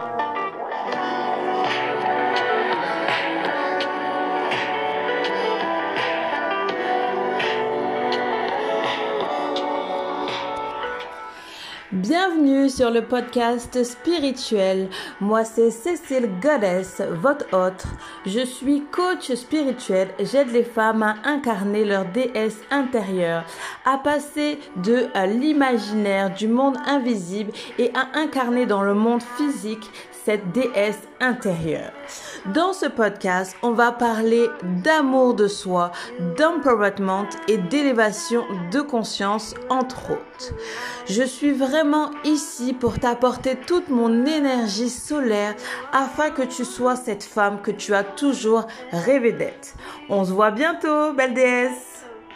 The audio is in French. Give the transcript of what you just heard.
you. Bienvenue sur le podcast spirituel. Moi, c'est Cécile Goddess, votre hôte. Je suis coach spirituel. J'aide les femmes à incarner leur déesse intérieure, à passer de l'imaginaire du monde invisible et à incarner dans le monde physique cette déesse intérieure. Dans ce podcast, on va parler d'amour de soi, d'empowerment et d'élévation de conscience, entre autres. Je suis vraiment ici pour t'apporter toute mon énergie solaire afin que tu sois cette femme que tu as toujours rêvé d'être. On se voit bientôt, belle déesse